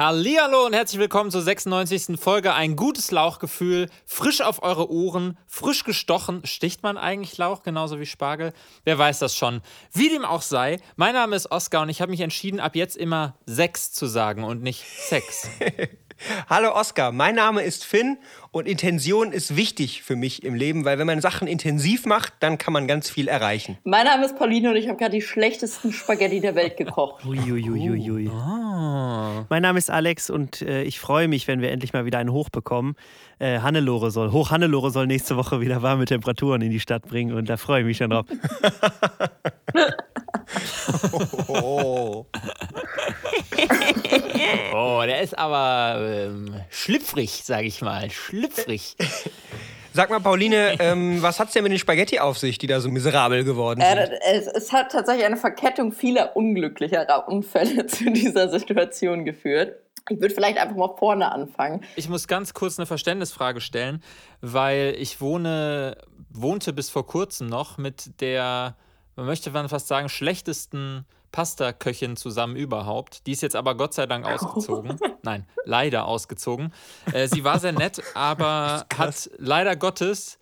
Hallihallo und herzlich willkommen zur 96. Folge. Ein gutes Lauchgefühl, frisch auf eure Ohren, frisch gestochen. Sticht man eigentlich Lauch genauso wie Spargel? Wer weiß das schon. Wie dem auch sei, mein Name ist Oskar und ich habe mich entschieden, ab jetzt immer Sex zu sagen und nicht Sex. Hallo Oskar, mein Name ist Finn und Intention ist wichtig für mich im Leben, weil wenn man Sachen intensiv macht, dann kann man ganz viel erreichen. Mein Name ist Pauline und ich habe gerade die schlechtesten Spaghetti der Welt gekocht. Uiuiuiui. Oh. Mein Name ist Alex und äh, ich freue mich, wenn wir endlich mal wieder einen Hoch bekommen. Äh, Hannelore soll, Hoch Hannelore soll nächste Woche wieder warme Temperaturen in die Stadt bringen und da freue ich mich schon drauf. Oh. Oh, der ist aber ähm, schlüpfrig, sage ich mal. Schlüpfrig. Sag mal, Pauline, ähm, was hat's denn mit den Spaghetti auf sich, die da so miserabel geworden sind? Äh, es, es hat tatsächlich eine Verkettung vieler unglücklicherer Unfälle zu dieser Situation geführt. Ich würde vielleicht einfach mal vorne anfangen. Ich muss ganz kurz eine Verständnisfrage stellen, weil ich wohne, wohnte bis vor kurzem noch mit der, man möchte man fast sagen, schlechtesten Pasta-Köchin zusammen überhaupt. Die ist jetzt aber Gott sei Dank ausgezogen. Nein, leider ausgezogen. Äh, sie war sehr nett, aber hat leider Gottes,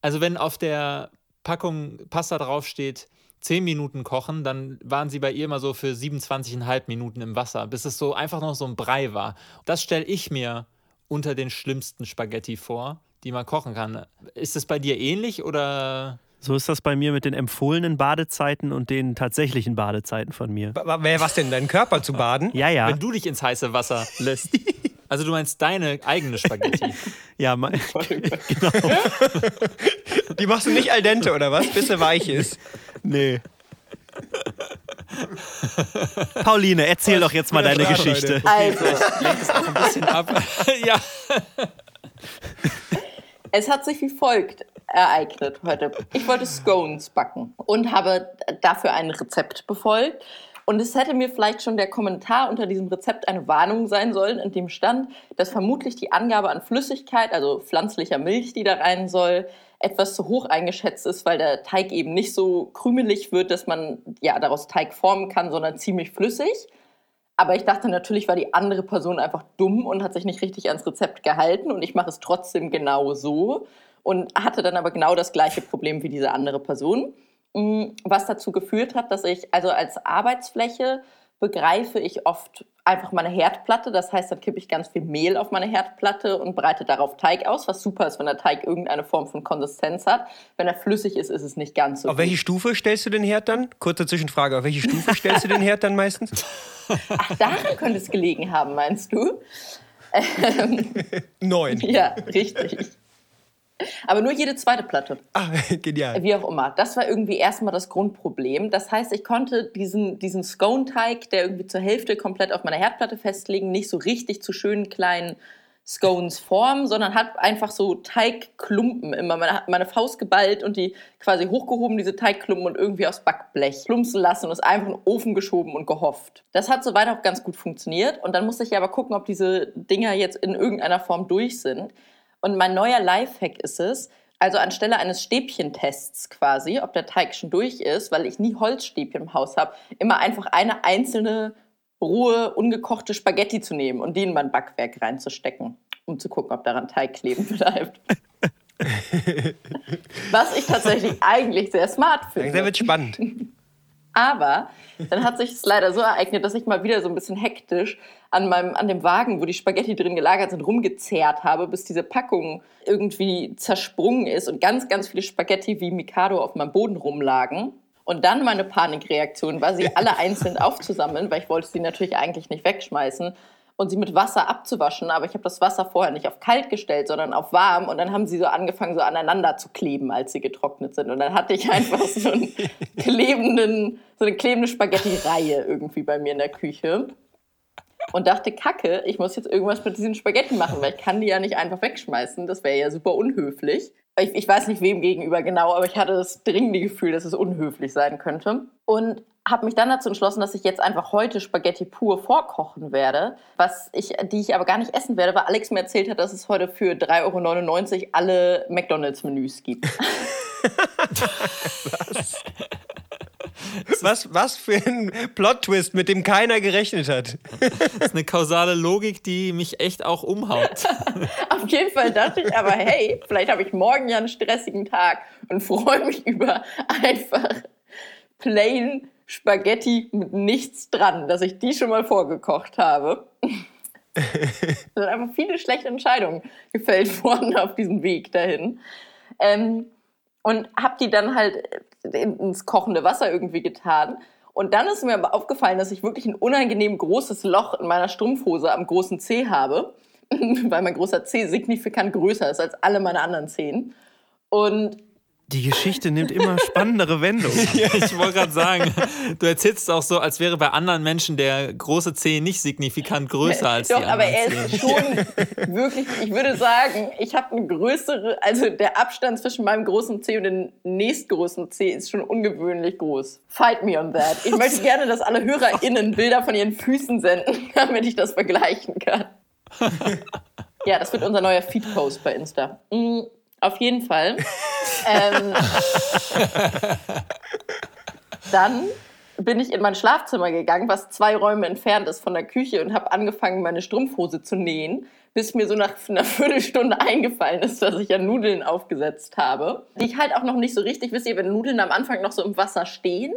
also wenn auf der Packung Pasta draufsteht, 10 Minuten kochen, dann waren sie bei ihr immer so für 27,5 Minuten im Wasser, bis es so einfach noch so ein Brei war. Das stelle ich mir unter den schlimmsten Spaghetti vor, die man kochen kann. Ist es bei dir ähnlich oder? So ist das bei mir mit den empfohlenen Badezeiten und den tatsächlichen Badezeiten von mir. Wer was denn, deinen Körper zu baden? Ja, ja. Wenn du dich ins heiße Wasser lässt. Also du meinst deine eigene Spaghetti. Ja, mein, genau. Die machst du nicht al dente, oder was? Bis sie weich ist. Nee. Pauline, erzähl doch jetzt mal deine Leute. Geschichte. Also, Lenkt es auch ein bisschen ab. ja. es hat sich wie folgt ereignet heute. Ich wollte Scones backen und habe dafür ein Rezept befolgt. Und es hätte mir vielleicht schon der Kommentar unter diesem Rezept eine Warnung sein sollen, in dem stand, dass vermutlich die Angabe an Flüssigkeit, also pflanzlicher Milch, die da rein soll, etwas zu hoch eingeschätzt ist, weil der Teig eben nicht so krümelig wird, dass man ja daraus Teig formen kann, sondern ziemlich flüssig. Aber ich dachte, natürlich war die andere Person einfach dumm und hat sich nicht richtig ans Rezept gehalten und ich mache es trotzdem genau so und hatte dann aber genau das gleiche Problem wie diese andere Person. Mm, Was dazu geführt hat, dass ich, also als Arbeitsfläche begreife ich oft einfach meine Herdplatte. Das heißt, dann kippe ich ganz viel Mehl auf meine Herdplatte und breite darauf Teig aus, was super ist, wenn der Teig irgendeine Form von Konsistenz hat. Wenn er flüssig ist, ist es nicht ganz so Auf welche. Stufe stellst du den Herd dann? Kurze Zwischenfrage. Auf welche Stufe stellst du den Herd dann meistens? Ach, daran könnte es gelegen haben, meinst du? Neun. Ja, richtig. Aber nur jede zweite Platte. Ah, genial. Wie auch immer. Das war irgendwie erstmal das Grundproblem. Das heißt, ich konnte diesen, diesen Scone-Teig, der irgendwie zur Hälfte komplett auf meiner Herdplatte festlegen, nicht so richtig zu schönen kleinen Scones formen, sondern hat einfach so Teigklumpen immer. Man hat meine Faust geballt und die quasi hochgehoben, diese Teigklumpen und irgendwie aufs Backblech plumpsen lassen und es einfach in den Ofen geschoben und gehofft. Das hat soweit auch ganz gut funktioniert. Und dann musste ich aber gucken, ob diese Dinger jetzt in irgendeiner Form durch sind. Und mein neuer Lifehack ist es, also anstelle eines Stäbchentests quasi, ob der Teig schon durch ist, weil ich nie Holzstäbchen im Haus habe, immer einfach eine einzelne rohe, ungekochte Spaghetti zu nehmen und die in mein Backwerk reinzustecken, um zu gucken, ob daran Teig kleben bleibt. Was ich tatsächlich eigentlich sehr smart finde. Langsam wird spannend. Aber dann hat sich es leider so ereignet, dass ich mal wieder so ein bisschen hektisch an, meinem, an dem Wagen, wo die Spaghetti drin gelagert sind, rumgezerrt habe, bis diese Packung irgendwie zersprungen ist und ganz, ganz viele Spaghetti wie Mikado auf meinem Boden rumlagen. Und dann meine Panikreaktion war, sie alle einzeln aufzusammeln, weil ich wollte sie natürlich eigentlich nicht wegschmeißen und sie mit Wasser abzuwaschen. Aber ich habe das Wasser vorher nicht auf kalt gestellt, sondern auf warm. Und dann haben sie so angefangen, so aneinander zu kleben, als sie getrocknet sind. Und dann hatte ich einfach so, einen klebenden, so eine klebende Spaghetti-Reihe irgendwie bei mir in der Küche. Und dachte, Kacke, ich muss jetzt irgendwas mit diesen Spaghetti machen, weil ich kann die ja nicht einfach wegschmeißen. Das wäre ja super unhöflich. Ich, ich weiß nicht wem gegenüber genau, aber ich hatte das dringende Gefühl, dass es unhöflich sein könnte. Und habe mich dann dazu entschlossen, dass ich jetzt einfach heute Spaghetti pur vorkochen werde, was ich, die ich aber gar nicht essen werde, weil Alex mir erzählt hat, dass es heute für 3,99 Euro alle McDonalds-Menüs gibt. Was, was für ein Plot-Twist, mit dem keiner gerechnet hat. Das ist eine kausale Logik, die mich echt auch umhaut. Auf jeden Fall dachte ich aber, hey, vielleicht habe ich morgen ja einen stressigen Tag und freue mich über einfach plain Spaghetti mit nichts dran, dass ich die schon mal vorgekocht habe. Es sind einfach viele schlechte Entscheidungen gefällt worden auf diesem Weg dahin. Ähm, und habe die dann halt ins kochende Wasser irgendwie getan. Und dann ist mir aber aufgefallen, dass ich wirklich ein unangenehm großes Loch in meiner Strumpfhose am großen C habe, weil mein großer C signifikant größer ist als alle meine anderen Zehen. Und die Geschichte nimmt immer spannendere Wendungen. ich wollte gerade sagen, du erzählst es auch so, als wäre bei anderen Menschen der große C nicht signifikant größer als Doch, die aber anderen er ist schon wirklich, ich würde sagen, ich habe eine größere, also der Abstand zwischen meinem großen C und dem nächstgrößten C ist schon ungewöhnlich groß. Fight me on that. Ich möchte gerne, dass alle HörerInnen Bilder von ihren Füßen senden, damit ich das vergleichen kann. Ja, das wird unser neuer Feed-Post bei Insta. Mm, auf jeden Fall. ähm, dann bin ich in mein Schlafzimmer gegangen, was zwei Räume entfernt ist von der Küche und habe angefangen, meine Strumpfhose zu nähen, bis mir so nach einer Viertelstunde eingefallen ist, dass ich ja Nudeln aufgesetzt habe. Die ich halt auch noch nicht so richtig, wisst ihr, wenn Nudeln am Anfang noch so im Wasser stehen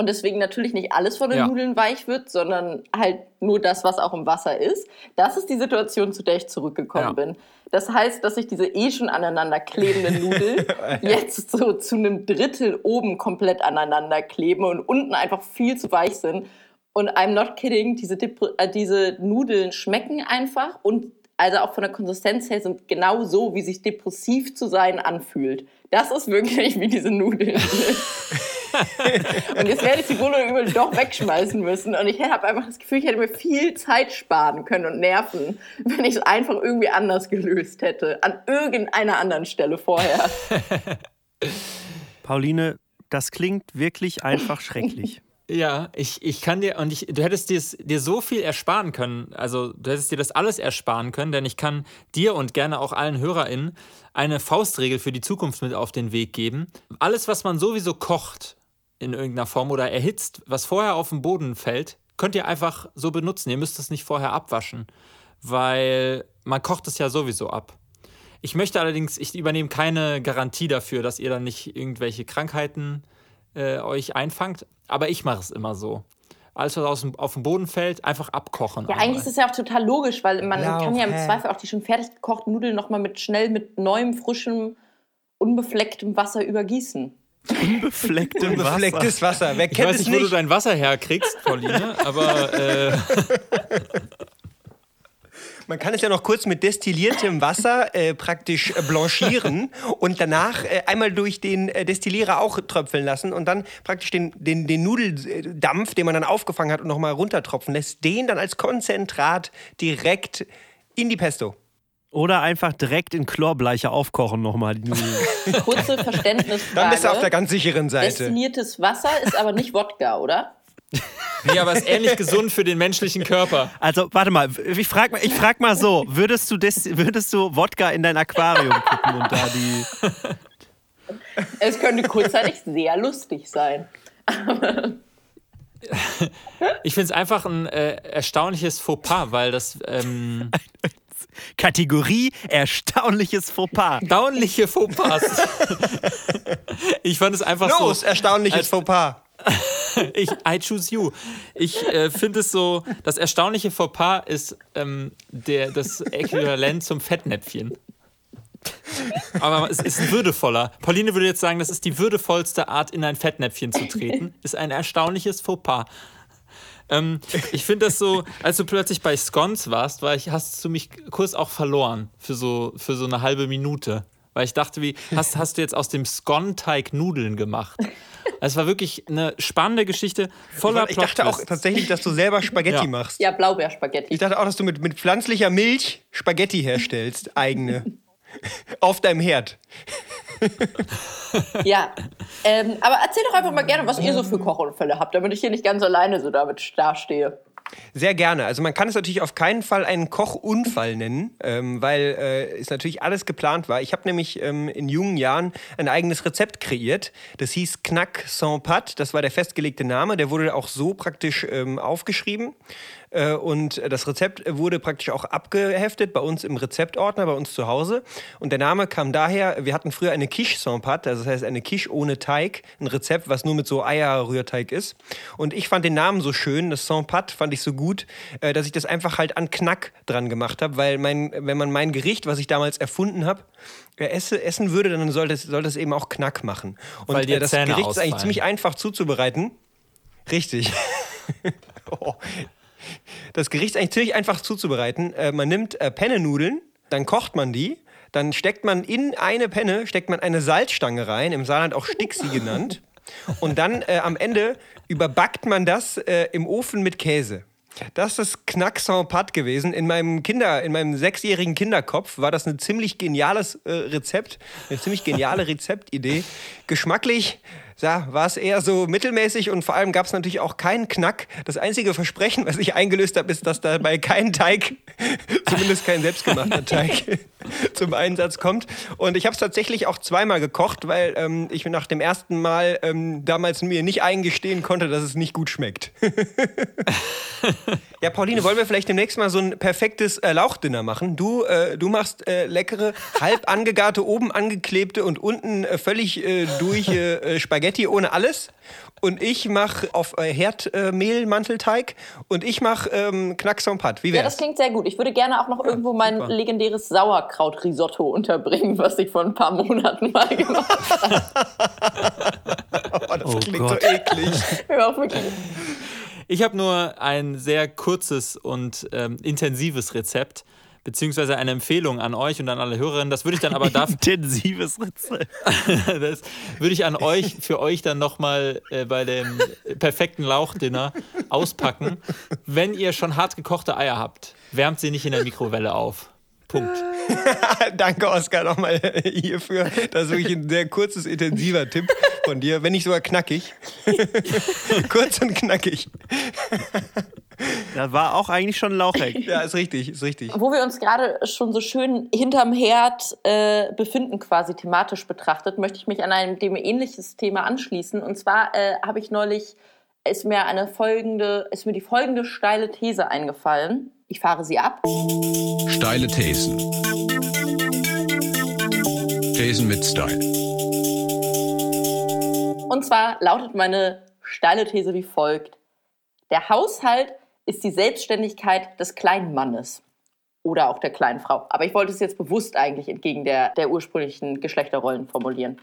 und deswegen natürlich nicht alles von den Ja. Nudeln weich wird, sondern halt nur das, was auch im Wasser ist. Das ist die Situation, zu der ich zurückgekommen Ja. bin. Das heißt, dass ich diese eh schon aneinander klebenden Nudeln jetzt so zu einem Drittel oben komplett aneinander kleben und unten einfach viel zu weich sind. Und I'm not kidding, diese, äh, diese Nudeln schmecken einfach und also auch von der Konsistenz her sind genau so, wie sich depressiv zu sein anfühlt. Das ist wirklich, wie diese Nudeln sind. und jetzt werde ich sie wohl oder übel doch wegschmeißen müssen. Und ich habe einfach das Gefühl, ich hätte mir viel Zeit sparen können und Nerven, wenn ich es einfach irgendwie anders gelöst hätte. An irgendeiner anderen Stelle vorher. Pauline, das klingt wirklich einfach schrecklich. Ja, ich, ich kann dir, und ich, du hättest dir's- dir so viel ersparen können, also du hättest dir das alles ersparen können, denn ich kann dir und gerne auch allen HörerInnen eine Faustregel für die Zukunft mit auf den Weg geben. Alles, was man sowieso kocht in irgendeiner Form oder erhitzt, was vorher auf den Boden fällt, könnt ihr einfach so benutzen. Ihr müsst es nicht vorher abwaschen, weil man kocht es ja sowieso ab. Ich möchte allerdings, ich übernehme keine Garantie dafür, dass ihr dann nicht irgendwelche Krankheiten äh, euch einfangt, aber ich mache es immer so. Alles, was aus dem, auf den Boden fällt, einfach abkochen. Ja, eigentlich ist es ja auch total logisch, weil man Lauch, kann ja im hä? Zweifel auch die schon fertig gekochten Nudeln nochmal mit schnell mit neuem, frischem, unbeflecktem Wasser übergießen. Beflecktem Wasser. Unbeflecktes Wasser. Wer ich kennt weiß es nicht, wo du nicht? dein Wasser herkriegst, Pauline, aber äh, Man kann es ja noch kurz mit destilliertem Wasser äh, praktisch äh, blanchieren und danach äh, einmal durch den äh, Destillierer auch tröpfeln lassen und dann praktisch den, den, den Nudeldampf, den man dann aufgefangen hat und nochmal runtertropfen lässt, den dann als Konzentrat direkt in die Pesto. Oder einfach direkt in Chlorbleiche aufkochen nochmal. Kurze Verständnisfrage. Dann bist du auf der ganz sicheren Seite. Destilliertes Wasser ist aber nicht Wodka, oder? nee, aber ist ähnlich gesund für den menschlichen Körper. Also, warte mal, ich frag mal, ich frag mal so: Würdest du, des, würdest du Wodka in dein Aquarium kippen und da die. Es könnte kurzzeitig sehr lustig sein. Ich finde es einfach ein äh, erstaunliches Fauxpas, weil das ähm, Kategorie erstaunliches Fauxpas. erstaunliche Fauxpas. ich fand es einfach Los, so. erstaunliches als- Fauxpas. Ich, I choose you. Ich äh, finde es so, das erstaunliche Fauxpas ist ähm, der, das Äquivalent zum Fettnäpfchen. Aber es ist würdevoller. Pauline würde jetzt sagen, das ist die würdevollste Art, in ein Fettnäpfchen zu treten. Ist ein erstaunliches Fauxpas. Ähm, ich finde das so, als du plötzlich bei Scones warst, war ich, hast du mich kurz auch verloren für so, für so eine halbe Minute. Weil ich dachte, wie, hast, hast du jetzt aus dem Scone-Teig Nudeln gemacht? Es war wirklich eine spannende Geschichte, voller Ich dachte auch tatsächlich, dass du selber Spaghetti Ja. machst. Ja, Blaubeerspaghetti. Ich dachte auch, dass du mit, mit pflanzlicher Milch Spaghetti herstellst, eigene. Auf deinem Herd. Ja. Ähm, aber erzähl doch einfach mal gerne, was ihr so für Kochunfälle habt, damit ich hier nicht ganz alleine so damit dastehe. Sehr gerne. Also man kann es natürlich auf keinen Fall einen Kochunfall nennen, ähm, weil äh, es natürlich alles geplant war. Ich habe nämlich ähm, in jungen Jahren ein eigenes Rezept kreiert. Das hieß Knack sans Pat. Das war der festgelegte Name. Der wurde auch so praktisch ähm, aufgeschrieben. Äh, und das Rezept wurde praktisch auch abgeheftet bei uns im Rezeptordner, bei uns zu Hause. Und der Name kam daher, wir hatten früher eine Quiche sans Pat, also das heißt eine Quiche ohne Teig, ein Rezept, was nur mit so Eierrührteig ist. Und ich fand den Namen so schön, das sans Pat fand ich so gut, äh, dass ich das einfach halt an Knack dran gemacht habe, weil mein, wenn man mein Gericht, was ich damals erfunden habe, äh, esse, essen würde, dann sollte es, sollte es eben auch Knack machen. Und Weil die das Zähne Gericht ist eigentlich ausfallen. ziemlich einfach zuzubereiten. Richtig. oh. Das Gericht ist eigentlich ziemlich einfach zuzubereiten. Äh, man nimmt äh, Pennenudeln, dann kocht man die, dann steckt man in eine Penne, steckt man eine Salzstange rein, im Saarland auch Stixi genannt. Und dann äh, am Ende überbackt man das äh, im Ofen mit Käse. Das ist Knack sans Pat gewesen. In meinem Kinder, in meinem sechsjährigen Kinderkopf war das ein ziemlich geniales äh, Rezept, eine ziemlich geniale Rezeptidee. Geschmacklich ja, war es eher so mittelmäßig und vor allem gab es natürlich auch keinen Knack. Das einzige Versprechen, was ich eingelöst habe, ist, dass dabei kein Teig, zumindest kein selbstgemachter Teig, zum Einsatz kommt. Und ich habe es tatsächlich auch zweimal gekocht, weil ähm, ich nach dem ersten Mal ähm, damals mir nicht eingestehen konnte, dass es nicht gut schmeckt. ja, Pauline, wollen wir vielleicht demnächst mal so ein perfektes äh, Lauchdinner machen? Du, äh, du machst äh, leckere, halb angegarte, oben angeklebte und unten äh, völlig äh, durch äh, Spaghetti ohne alles. Und ich mache auf äh, Herdmehlmantelteig und ich mache ähm, Knack sans Pat. Wie Ja, das wär's? klingt sehr gut. Ich würde gerne auch noch irgendwo mein super. legendäres Sauerkraut-Risotto unterbringen, was ich vor ein paar Monaten mal gemacht habe. oh, das Oh klingt Gott. so eklig. Ja. Ich habe nur ein sehr kurzes und ähm, intensives Rezept, beziehungsweise eine Empfehlung an euch und an alle Hörerinnen. Das würde ich dann aber dafür, Intensives Rezept. das würde ich an euch, für euch dann nochmal äh, bei dem perfekten Lauchdinner auspacken. Wenn ihr schon hart gekochte Eier habt, wärmt sie nicht in der Mikrowelle auf. Punkt. Danke, Oskar, nochmal hierfür. Das ist wirklich ein sehr kurzes, intensiver Tipp von dir, wenn nicht sogar knackig. Kurz und knackig. Das war auch eigentlich schon ein Laucheck. Ja, ist richtig, ist richtig. Wo wir uns gerade schon so schön hinterm Herd äh, befinden, quasi thematisch betrachtet, möchte ich mich an einem dem ähnliches Thema anschließen. Und zwar äh, habe ich neulich, ist mir eine folgende, ist mir die folgende steile These eingefallen. Ich fahre sie ab. Steile Thesen. Thesen mit Style. Und zwar lautet meine steile These wie folgt. Der Haushalt ist die Selbstständigkeit des kleinen Mannes. Oder auch der kleinen Frau. Aber ich wollte es jetzt bewusst eigentlich entgegen der, der ursprünglichen Geschlechterrollen formulieren.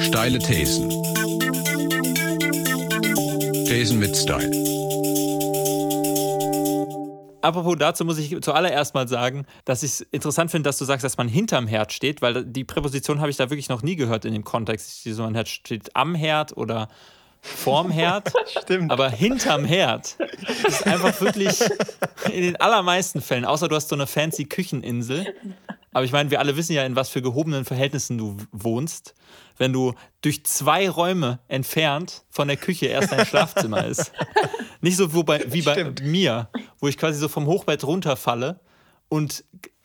Steile Thesen. Thesen mit Style. Apropos dazu muss ich zuallererst mal sagen, dass ich es interessant finde, dass du sagst, dass man hinterm Herd steht, weil die Präposition habe ich da wirklich noch nie gehört in dem Kontext. So ein Herd steht am Herd oder vorm Herd. Stimmt. Aber hinterm Herd ist einfach wirklich in den allermeisten Fällen, außer du hast so eine fancy Kücheninsel. Aber ich meine, wir alle wissen ja, in was für gehobenen Verhältnissen du wohnst, wenn du durch zwei Räume entfernt von der Küche erst dein Schlafzimmer ist. Nicht so wo bei, wie bei mir, wo ich quasi so vom Hochbett runterfalle und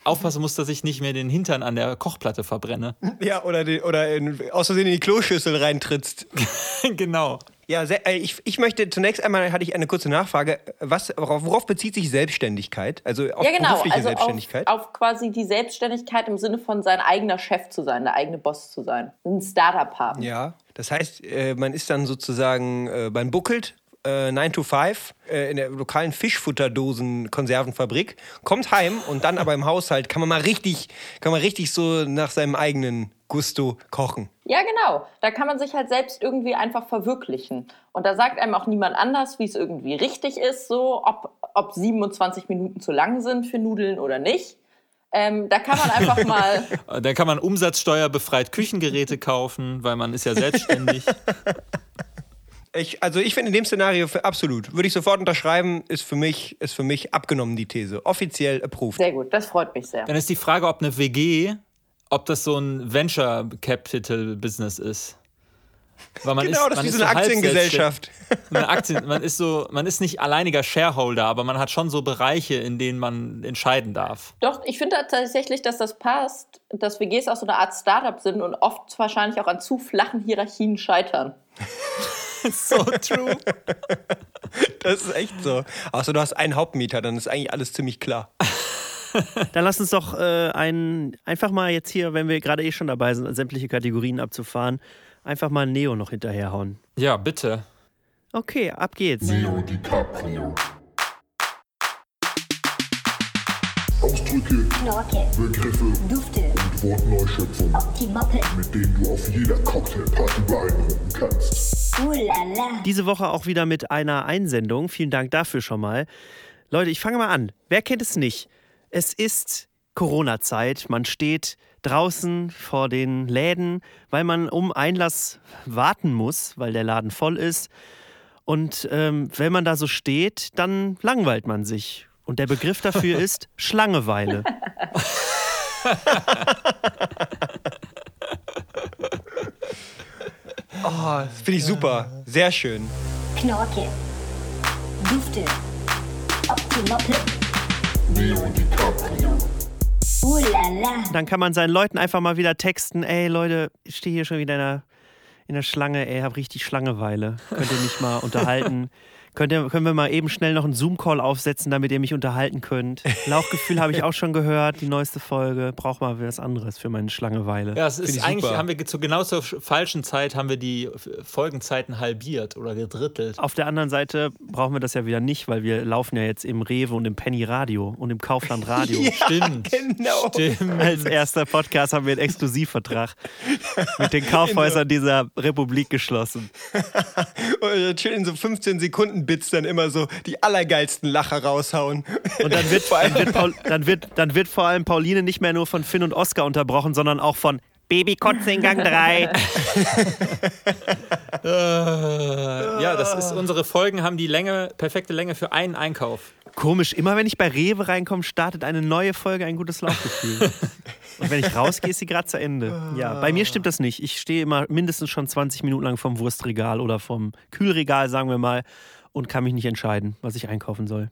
aufpassen muss, dass ich nicht mehr den Hintern an der Kochplatte verbrenne. Ja, oder, die, oder in, aus Versehen in die Kloschüssel reintrittst. genau. Ja, sehr, äh, ich, ich möchte zunächst einmal hatte ich eine kurze Nachfrage. Was, worauf, worauf bezieht sich Selbstständigkeit? Also auf ja, genau. berufliche Also auf, Selbstständigkeit? auf quasi die Selbstständigkeit im Sinne von sein eigener Chef zu sein, der eigene Boss zu sein. Ein Startup haben. Ja, das heißt, äh, man ist dann sozusagen äh, beim Buckelt, äh, 9 to 5, äh, in der lokalen Fischfutterdosen-Konservenfabrik, kommt heim und dann aber im Haushalt kann man mal richtig, kann man richtig so nach seinem eigenen Gusto kochen. Ja, genau. Da kann man sich halt selbst irgendwie einfach verwirklichen. Und da sagt einem auch niemand anders, wie es irgendwie richtig ist, so ob, ob 27 Minuten zu lang sind für Nudeln oder nicht. Ähm, da kann man einfach mal. Dann kann man umsatzsteuerbefreit Küchengeräte kaufen, weil man ist ja selbstständig. Ich, also ich finde in dem Szenario für, absolut, würde ich sofort unterschreiben, ist für mich, ist für mich abgenommen die These. Offiziell approved. Sehr gut, das freut mich sehr. Dann ist die Frage, ob eine WG, ob das so ein Venture Capital Business ist. Weil man Genau, ist, das man ist wie so eine Aktiengesellschaft. Man, Aktien, man ist so, man ist nicht alleiniger Shareholder, aber man hat schon so Bereiche, in denen man entscheiden darf. Doch, ich finde tatsächlich, dass das passt, dass WGs auch so eine Art Startup sind und oft wahrscheinlich auch an zu flachen Hierarchien scheitern. So true. Das ist echt so. Außer du hast einen Hauptmieter, dann ist eigentlich alles ziemlich klar. Dann lass uns doch äh, ein, einfach mal jetzt hier, wenn wir gerade eh schon dabei sind, sämtliche Kategorien abzufahren, einfach mal Neo noch hinterherhauen. Ja, bitte. Okay, ab geht's. Leo DiCaprio. Ausdrücke, Knorke, Begriffe Dufte, und Wortneuschöpfungen, Optimoppe, mit denen du auf jeder Cocktailparty beeindrucken kannst. Ulala, Diese Woche auch wieder mit einer Einsendung. Vielen Dank dafür schon mal. Leute, ich fange mal an. Wer kennt es nicht? Es ist Corona-Zeit. Man steht draußen vor den Läden, weil man um Einlass warten muss, weil der Laden voll ist. Und ähm, wenn man da so steht, dann langweilt man sich. Und der Begriff dafür ist Schlangeweile. Oh, das finde ich super. Sehr schön. Knorke, Dufte, Optimoppe. Ulala, Dann kann man seinen Leuten einfach mal wieder texten, ey Leute, ich stehe hier schon wieder in der, in der Schlange, ey, hab richtig Schlangeweile. Könnt ihr mich mal unterhalten? Könnt ihr, können wir mal eben schnell noch einen Zoom-Call aufsetzen, damit ihr mich unterhalten könnt? Lauchgefühl habe ich auch schon gehört, die neueste Folge. Brauch mal was anderes für meine Schlangeweile. Ja, es ist ich eigentlich, super. haben wir zu genau zur falschen Zeit haben wir die Folgenzeiten halbiert oder gedrittelt. Auf der anderen Seite brauchen wir das ja wieder nicht, weil wir laufen ja jetzt im Rewe und im Penny Radio und im Kaufland Radio. Stimmt. Genau. Stimmt. Als erster Podcast haben wir einen Exklusivvertrag mit den Kaufhäusern dieser Republik geschlossen. Und schön in so 15 Sekunden Bits dann immer so die allergeilsten Lacher raushauen. Und dann wird, dann, wird Paul, dann, wird, dann wird vor allem Pauline nicht mehr nur von Finn und Oscar unterbrochen, sondern auch von Babykotze in Gang 3. Äh, ja, das ist unsere Folgen haben die Länge, perfekte Länge für einen Einkauf. Komisch, immer wenn ich bei Rewe reinkomme, startet eine neue Folge ein gutes Laufgefühl. Und wenn ich rausgehe, ist sie gerade zu Ende. Ja, bei mir stimmt das nicht. Ich stehe immer mindestens schon 20 Minuten lang vom Wurstregal oder vom Kühlregal, sagen wir mal, und kann mich nicht entscheiden, was ich einkaufen soll.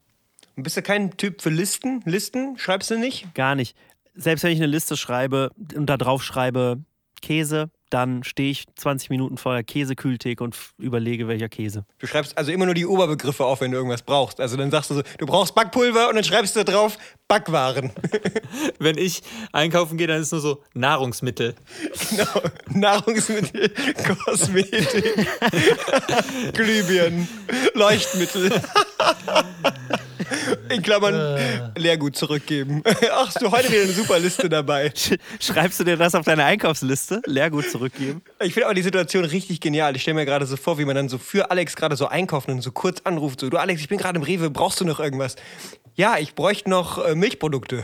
Bist du kein Typ für Listen? Listen? Schreibst du nicht? Gar nicht. Selbst wenn ich eine Liste schreibe und da drauf schreibe Käse, dann stehe ich 20 Minuten vor der Käsekühltheke und überlege, welcher Käse. Du schreibst also immer nur die Oberbegriffe auf, wenn du irgendwas brauchst. Also dann sagst du so, du brauchst Backpulver und dann schreibst du da drauf Backwaren. Wenn ich einkaufen gehe, dann ist nur so Nahrungsmittel. genau. Nahrungsmittel, Kosmetik, Glühbirnen, Leuchtmittel. In Klammern Leergut zurückgeben. Ach, hast du heute wieder eine super Liste dabei. Sch- Schreibst du dir das auf deine Einkaufsliste? Leergut zurückgeben? Ich finde aber die Situation richtig genial. Ich stelle mir gerade so vor, wie man dann so für Alex gerade so einkauft und so kurz anruft. So, du Alex, ich bin gerade im Rewe, brauchst du noch irgendwas? Ja, ich bräuchte noch äh, Milchprodukte.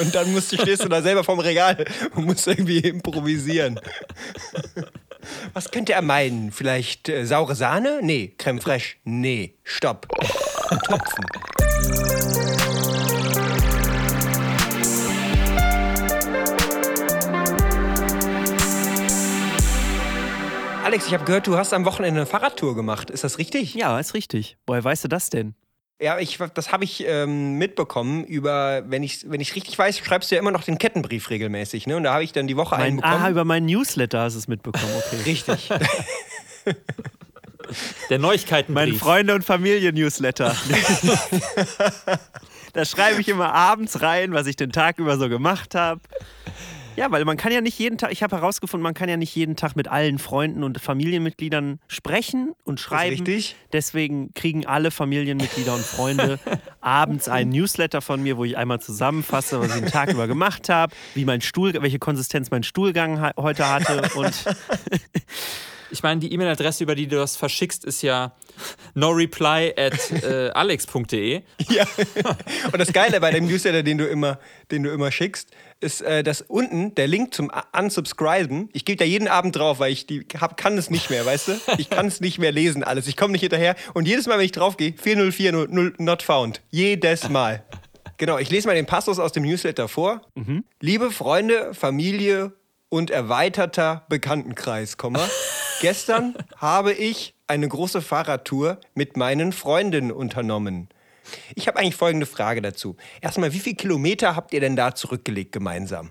und dann musst du, stehst du da selber vorm Regal und musst irgendwie improvisieren. Was könnte er meinen? Vielleicht äh, saure Sahne? Nee. Creme fraiche? Nee. Stopp. Topfen. Alex, ich habe gehört, du hast am Wochenende eine Fahrradtour gemacht. Ist das richtig? Ja, ist richtig. Woher weißt du das denn? Ja, ich, das habe ich ähm, mitbekommen über, wenn ich wenn ich richtig weiß, schreibst du ja immer noch den Kettenbrief regelmäßig, ne? Und da habe ich dann die Woche einen Mein, bekommen. aha, über meinen Newsletter hast du es mitbekommen. Okay. Richtig. Der Neuigkeitenbrief. Mein Freunde- und Familien-Newsletter. da schreibe ich immer abends rein, was ich den Tag über so gemacht habe. Ja, weil man kann ja nicht jeden Tag, ich habe herausgefunden, man kann ja nicht jeden Tag mit allen Freunden und Familienmitgliedern sprechen und schreiben. richtig. Deswegen kriegen alle Familienmitglieder und Freunde abends einen Newsletter von mir, wo ich einmal zusammenfasse, was ich den Tag über gemacht habe, wie mein Stuhl, welche Konsistenz mein Stuhlgang heute hatte und Ich meine, die E-Mail-Adresse, über die du das verschickst, ist ja noreply at äh, alex.de. ja. Und das Geile bei dem Newsletter, den du immer, den du immer schickst, ist, äh, dass unten der Link zum Unsubscriben, ich gehe da jeden Abend drauf, weil ich die hab, kann es nicht mehr, weißt du? Ich kann es nicht mehr lesen alles. Ich komme nicht hinterher. Und jedes Mal, wenn ich drauf gehe, 4040 not found. Jedes Mal. Genau, ich lese mal den Passus aus dem Newsletter vor. Liebe Freunde, Familie und erweiterter Bekanntenkreis, Komma. Gestern habe ich eine große Fahrradtour mit meinen Freundinnen unternommen. Ich habe eigentlich folgende Frage dazu. Erstmal, wie viele Kilometer habt ihr denn da zurückgelegt gemeinsam?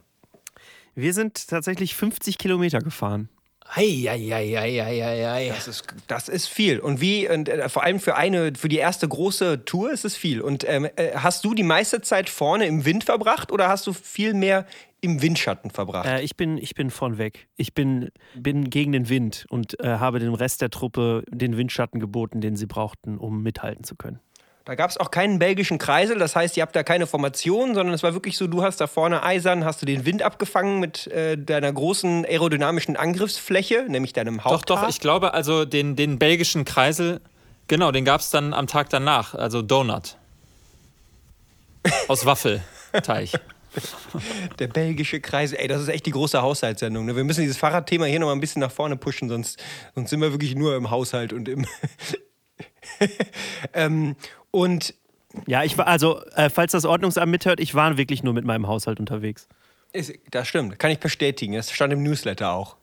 Wir sind tatsächlich 50 Kilometer gefahren. Eieieiei. Das ist, das ist viel. Und wie, und äh, vor allem für eine, für die erste große Tour ist es viel. Und ähm, äh, hast du die meiste Zeit vorne im Wind verbracht oder hast du viel mehr im Windschatten verbracht? Äh, ich, bin, ich bin von weg. Ich bin, bin gegen den Wind und äh, habe dem Rest der Truppe den Windschatten geboten, den sie brauchten, um mithalten zu können. Da gab es auch keinen belgischen Kreisel, das heißt, ihr habt da keine Formation, sondern es war wirklich so, du hast da vorne eisern, hast du den Wind abgefangen mit äh, deiner großen aerodynamischen Angriffsfläche, nämlich deinem Doch, Haupthaar. doch, ich glaube, also den, den belgischen Kreisel, genau, den gab es dann am Tag danach, also Donut. Aus Waffelteig. Der belgische Kreisel, ey, das ist echt die große Haushaltssendung. Ne? Wir müssen dieses Fahrradthema hier noch mal ein bisschen nach vorne pushen, sonst, sonst sind wir wirklich nur im Haushalt und im... ähm, und Ja, ich war, also, äh, falls das Ordnungsamt mithört, ich war wirklich nur mit meinem Haushalt unterwegs. Ist, das stimmt, kann ich bestätigen. Das stand im Newsletter auch.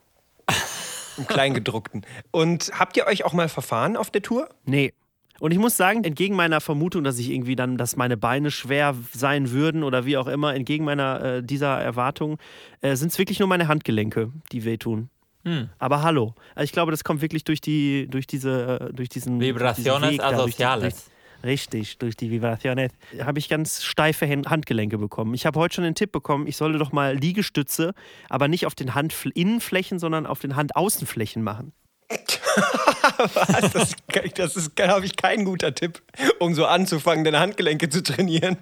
Im Kleingedruckten. Und habt ihr euch auch mal verfahren auf der Tour? Nee. Und ich muss sagen, entgegen meiner Vermutung, dass ich irgendwie dann, dass meine Beine schwer sein würden oder wie auch immer, entgegen meiner äh, dieser Erwartung, äh, sind es wirklich nur meine Handgelenke, die wehtun. Aber hallo. Also ich glaube, das kommt wirklich durch die, durch diese, äh, durch diesen Vibraciones diesen Weg da, durch die- asociales. Durch, richtig, durch die Vibraciones habe ich ganz steife Handgelenke bekommen. Ich habe heute schon den Tipp bekommen, ich solle doch mal Liegestütze, aber nicht auf den Handinnenflächen, sondern auf den Handaußenflächen machen. Was? Das, das ist, glaube ich, kein guter Tipp, um so anzufangen, deine Handgelenke zu trainieren.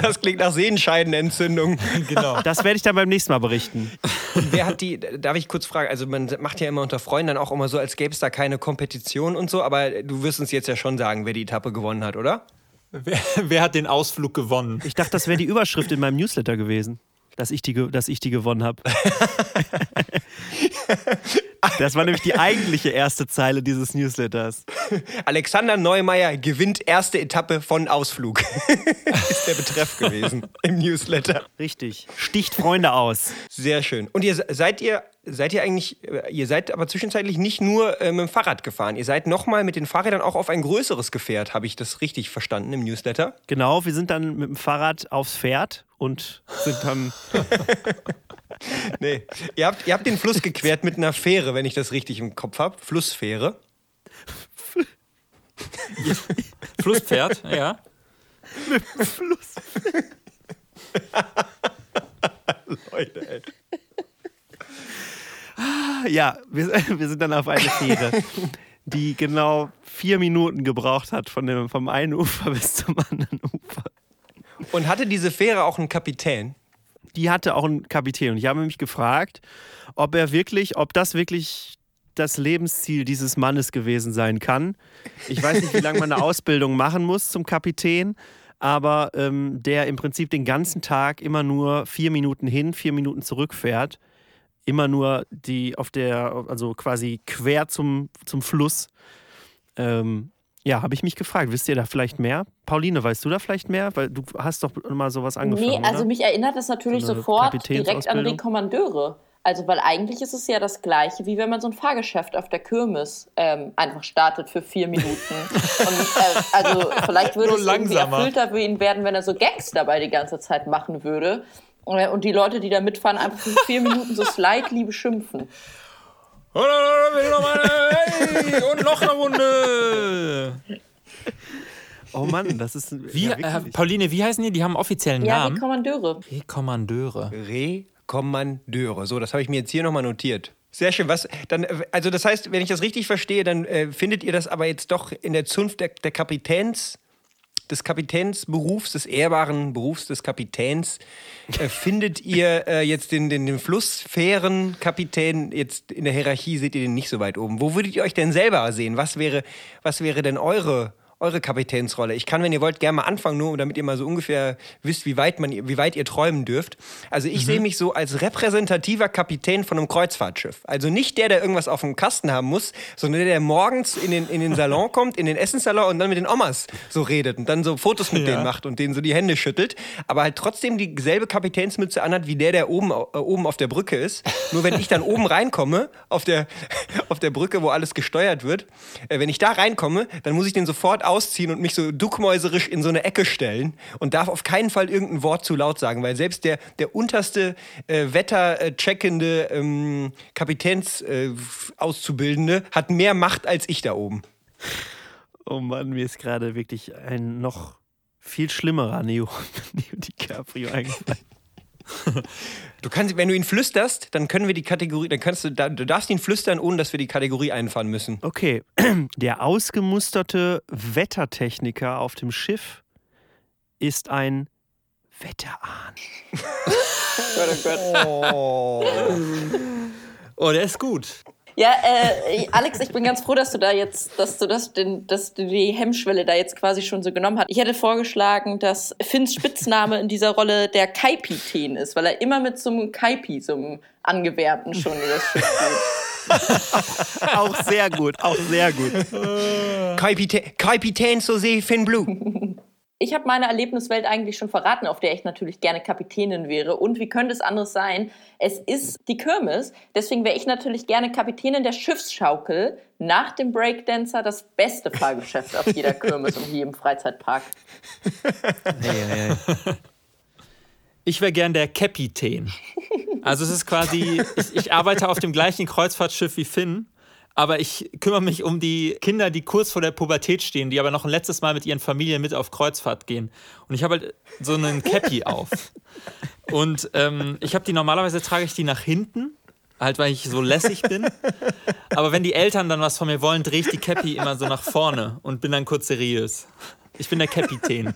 Das klingt nach Sehenscheidenentzündung. Genau. Das werde ich dann beim nächsten Mal berichten. Wer hat die, darf ich kurz fragen, also man macht ja immer unter Freunden dann auch immer so, als gäbe es da keine Kompetition und so, aber du wirst uns jetzt ja schon sagen, wer die Etappe gewonnen hat, oder? Wer, wer hat den Ausflug gewonnen? Ich dachte, das wäre die Überschrift in meinem Newsletter gewesen, dass ich die, dass ich die gewonnen habe. Das war nämlich die eigentliche erste Zeile dieses Newsletters. Alexander Neumeier gewinnt erste Etappe von Ausflug. ist der Betreff gewesen im Newsletter. Richtig. Sticht Freunde aus. Sehr schön. Und ihr se- seid ihr seid ihr eigentlich äh, ihr seid aber zwischenzeitlich nicht nur äh, mit dem Fahrrad gefahren. Ihr seid nochmal mit den Fahrrädern auch auf ein größeres Gefährt, habe ich das richtig verstanden im Newsletter? Genau, wir sind dann mit dem Fahrrad aufs Pferd und sind dann. Nee. Ihr habt, ihr habt den Fluss gequert mit einer Fähre, wenn ich das richtig im Kopf habe. Flussfähre. Flusspferd, ja. Leute, ey. Ja, wir, wir sind dann auf eine Fähre, die genau vier Minuten gebraucht hat von dem, vom einen Ufer bis zum anderen Ufer. Und hatte diese Fähre auch einen Kapitän? die hatte auch einen Kapitän. Und ich habe mich gefragt, ob er wirklich, ob das wirklich das Lebensziel dieses Mannes gewesen sein kann. Ich weiß nicht, wie lange man eine Ausbildung machen muss zum Kapitän, aber ähm, der im Prinzip den ganzen Tag immer nur vier Minuten hin, vier Minuten zurückfährt. Immer nur die auf der, also quasi quer zum, zum Fluss. Ähm, ja, habe ich mich gefragt. Wisst ihr da vielleicht mehr? Pauline, weißt du da vielleicht mehr? Weil du hast doch mal sowas angefangen. Nee, also oder? mich erinnert das natürlich So sofort direkt an die Kommandeure. Also, weil eigentlich ist es ja das Gleiche, wie wenn man so ein Fahrgeschäft auf der Kirmes ähm, einfach startet für vier Minuten. Und äh, also, vielleicht würde Nur es irgendwie langsamer. erfüllter für ihn werden, wenn er so Gags dabei die ganze Zeit machen würde. Und die Leute, die da mitfahren, einfach für vier Minuten so slightly beschimpfen. Hey, und noch eine Runde. Oh Mann, das ist Wie, ja, äh. Pauline, wie heißen die? Die haben einen offiziellen Ja, Namen. die Kommandeure. Die Kommandeure. Rekommandeure. So, das habe ich mir jetzt hier nochmal notiert. Sehr schön. Was dann, äh, also das heißt, wenn ich das richtig verstehe, dann äh, findet ihr das aber jetzt doch in der Zunft der, der Kapitäns, des Kapitänsberufs, des ehrbaren Berufs des Kapitäns, äh, findet ihr äh, jetzt den, den, den Flussfährenkapitän jetzt in der Hierarchie seht ihr den nicht so weit oben. Wo würdet ihr euch denn selber sehen? Was wäre, was wäre denn eure, eure Kapitänsrolle? Ich kann, wenn ihr wollt, gerne mal anfangen, nur damit ihr mal so ungefähr wisst, wie weit, man, wie weit ihr träumen dürft. Also ich sehe mich so als repräsentativer Kapitän von einem Kreuzfahrtschiff. Also nicht der, der irgendwas auf dem Kasten haben muss, sondern der, der morgens in den, in den Salon kommt, in den Essenssalon und dann mit den Omas so redet und dann so Fotos mit Ja. denen macht und denen so die Hände schüttelt. Aber halt trotzdem dieselbe Kapitänsmütze anhat, wie der, der oben, äh, oben auf der Brücke ist. Nur wenn ich dann oben reinkomme, auf der, auf der Brücke, wo alles gesteuert wird, äh, wenn ich da reinkomme, dann muss ich den sofort ausziehen und mich so duckmäuserisch in so eine Ecke stellen und darf auf keinen Fall irgendein Wort zu laut sagen, weil selbst der, der unterste äh, wettercheckende ähm, Kapitänsauszubildende äh, hat mehr Macht als ich da oben. Oh Mann, mir ist gerade wirklich ein noch viel schlimmerer Neo, Neo DiCaprio eingefallen. Du kannst, wenn du ihn flüsterst, dann können wir die Kategorie, dann kannst du, du darfst ihn flüstern, ohne dass wir die Kategorie einfahren müssen. Okay, der ausgemusterte Wettertechniker auf dem Schiff ist ein Wetterahn. Oh. Oh, der ist gut. Ja, äh, Alex, ich bin ganz froh, dass du da jetzt, dass du das, den, dass du die Hemmschwelle da jetzt quasi schon so genommen hast. Ich hätte vorgeschlagen, dass Finns Spitzname in dieser Rolle der Kaipitän ist, weil er immer mit so einem Kaipi, so einem Angewärmten schon übers Schiff geht. Auch sehr gut, auch sehr gut. Kapitän, Kapitän so See Finn Blue. Ich habe meine Erlebniswelt eigentlich schon verraten, auf der ich natürlich gerne Kapitänin wäre. Und wie könnte es anderes sein? Es ist die Kirmes. Deswegen wäre ich natürlich gerne Kapitänin der Schiffsschaukel. Nach dem Breakdancer das beste Fahrgeschäft auf jeder Kirmes und jedem Freizeitpark. Ich wäre gern der Kapitän. Also es ist quasi, ich, ich arbeite auf dem gleichen Kreuzfahrtschiff wie Finn, aber ich kümmere mich um die Kinder, die kurz vor der Pubertät stehen, die aber noch ein letztes Mal mit ihren Familien mit auf Kreuzfahrt gehen. Und ich habe halt so einen Cappy auf. Und ähm, ich habe die normalerweise trage ich die nach hinten, halt weil ich so lässig bin. Aber wenn die Eltern dann was von mir wollen, drehe ich die Cappy immer so nach vorne und bin dann kurz seriös. Ich bin der Kapitän.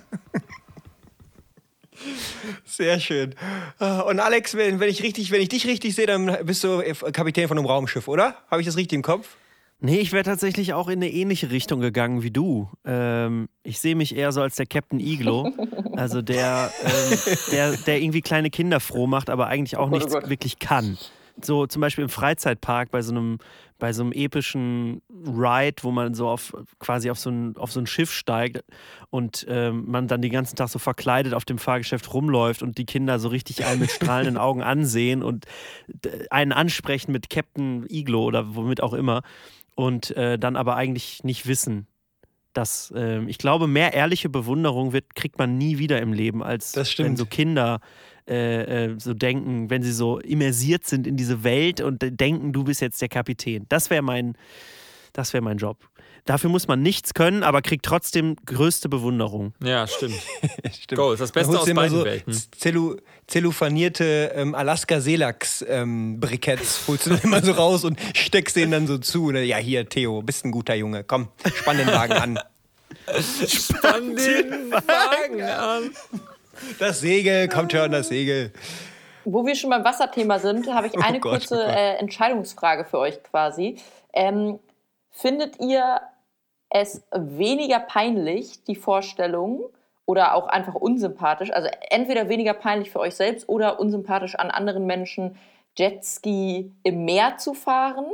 Sehr schön. Und Alex, wenn, wenn, ich richtig, wenn ich dich richtig sehe, dann bist du Kapitän von einem Raumschiff, oder? Habe ich das richtig im Kopf? Nee, ich wäre tatsächlich auch in eine ähnliche Richtung gegangen wie du. Ähm, ich sehe mich eher so als der Captain Iglo. Also der, ähm, der, der irgendwie kleine Kinder froh macht, aber eigentlich auch Gott, oh nichts Gott. wirklich kann. So zum Beispiel im Freizeitpark bei so einem, bei so einem epischen Ride, wo man so auf quasi auf so ein, auf so ein Schiff steigt und ähm, man dann den ganzen Tag so verkleidet auf dem Fahrgeschäft rumläuft und die Kinder so richtig einen mit strahlenden Augen ansehen und einen ansprechen mit Captain Iglo oder womit auch immer und äh, dann aber eigentlich nicht wissen, dass ähm, ich glaube, mehr ehrliche Bewunderung wird, kriegt man nie wieder im Leben, als wenn so Kinder äh, äh, so denken, wenn sie so immersiert sind in diese Welt und denken, du bist jetzt der Kapitän. Das wäre mein, das wäre mein Job. Dafür muss man nichts können, aber kriegt trotzdem größte Bewunderung. Ja, stimmt. Stimmt. Go, ist das Beste aus du immer beiden so Welten. Zellu zellofanierte ähm, Alaska-Seelachs-Briketts holst du dann immer so raus und steckst denen dann so zu. Ne? Ja, hier, Theo, bist ein guter Junge. Komm, spann den Wagen an. Spann den Wagen an. Das Segel, kommt schon, das Segel. Wo wir schon beim Wasserthema sind, habe ich eine Oh Gott, kurze oh äh, Entscheidungsfrage für euch quasi. Ähm, findet ihr es weniger peinlich, die Vorstellung, oder auch einfach unsympathisch, also entweder weniger peinlich für euch selbst oder unsympathisch an anderen Menschen, Jetski im Meer zu fahren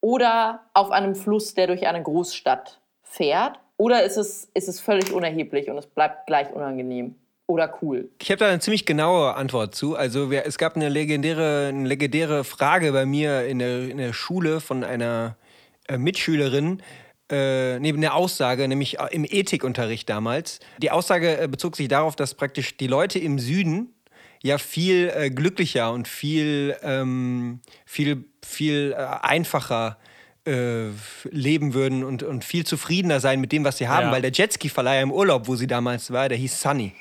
oder auf einem Fluss, der durch eine Großstadt fährt? Oder ist es, ist es völlig unerheblich und es bleibt gleich unangenehm oder cool? Ich habe da eine ziemlich genaue Antwort zu. Also wir, es gab eine legendäre, eine legendäre Frage bei mir in der, in der Schule von einer äh, Mitschülerin, äh, neben der Aussage, nämlich äh, im Ethikunterricht damals. Die Aussage äh, bezog sich darauf, dass praktisch die Leute im Süden ja viel äh, glücklicher und viel, ähm, viel, viel äh, einfacher äh, leben würden und, und viel zufriedener sein mit dem, was sie haben, Ja. weil der Jetski-Verleiher im Urlaub, wo sie damals war, der hieß Sunny.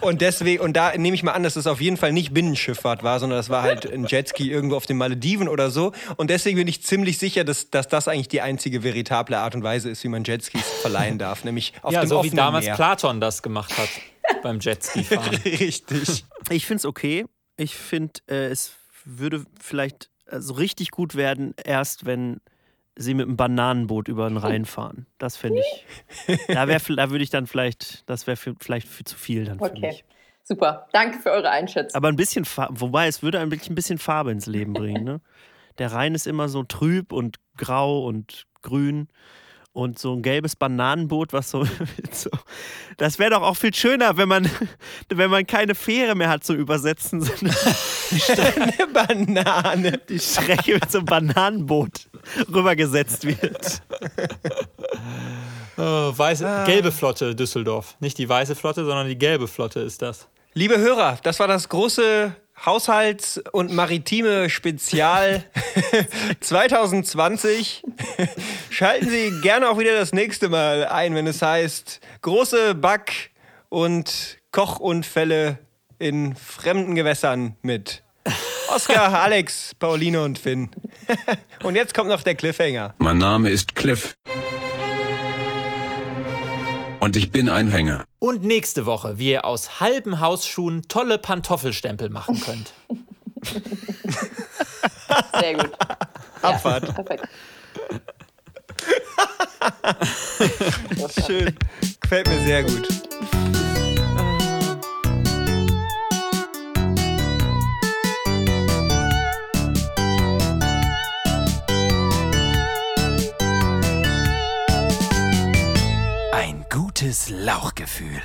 Und deswegen, und da nehme ich mal an, dass es auf jeden Fall nicht Binnenschifffahrt war, sondern das war halt ein Jetski irgendwo auf den Malediven oder so. Und deswegen bin ich ziemlich sicher, dass, dass das eigentlich die einzige veritable Art und Weise ist, wie man Jetskis verleihen darf, nämlich auf Ja, dem so wie offenen damals Meer. Platon das gemacht hat beim Jetski-Fahren. Richtig. Ich finde es okay. Ich finde, äh, es würde vielleicht äh, so richtig gut werden, erst wenn sie mit einem Bananenboot über den Rhein fahren. Das finde ich. Da, wär, da würde ich dann vielleicht, das wäre vielleicht viel zu viel dann für Okay. mich. Super. Danke für eure Einschätzung. Aber ein bisschen Farbe, wobei es würde ein bisschen, ein bisschen Farbe ins Leben bringen. Ne? Der Rhein ist immer so trüb und grau und grün. Und so ein gelbes Bananenboot, was so. so das wäre doch auch viel schöner, wenn man, wenn man keine Fähre mehr hat zum Übersetzen, sondern Eine Banane. die Strecke mit so einem Bananenboot rübergesetzt wird. Oh, weiße, gelbe Flotte Düsseldorf. Nicht die weiße Flotte, sondern die gelbe Flotte ist das. Liebe Hörer, das war das große Haushalts- und maritime Spezial 2020. Schalten Sie gerne auch wieder das nächste Mal ein, wenn es heißt große Back- und Kochunfälle in fremden Gewässern mit Oskar, Alex, Pauline und Finn. und jetzt kommt noch der Cliffhanger. Mein Name ist Cliff. Und ich bin ein Hänger. Und nächste Woche, wie ihr aus halben Hausschuhen tolle Pantoffelstempel machen könnt. Sehr gut. Abfahrt. Perfekt. Schön. Gefällt mir sehr gut. Gutes Lauchgefühl.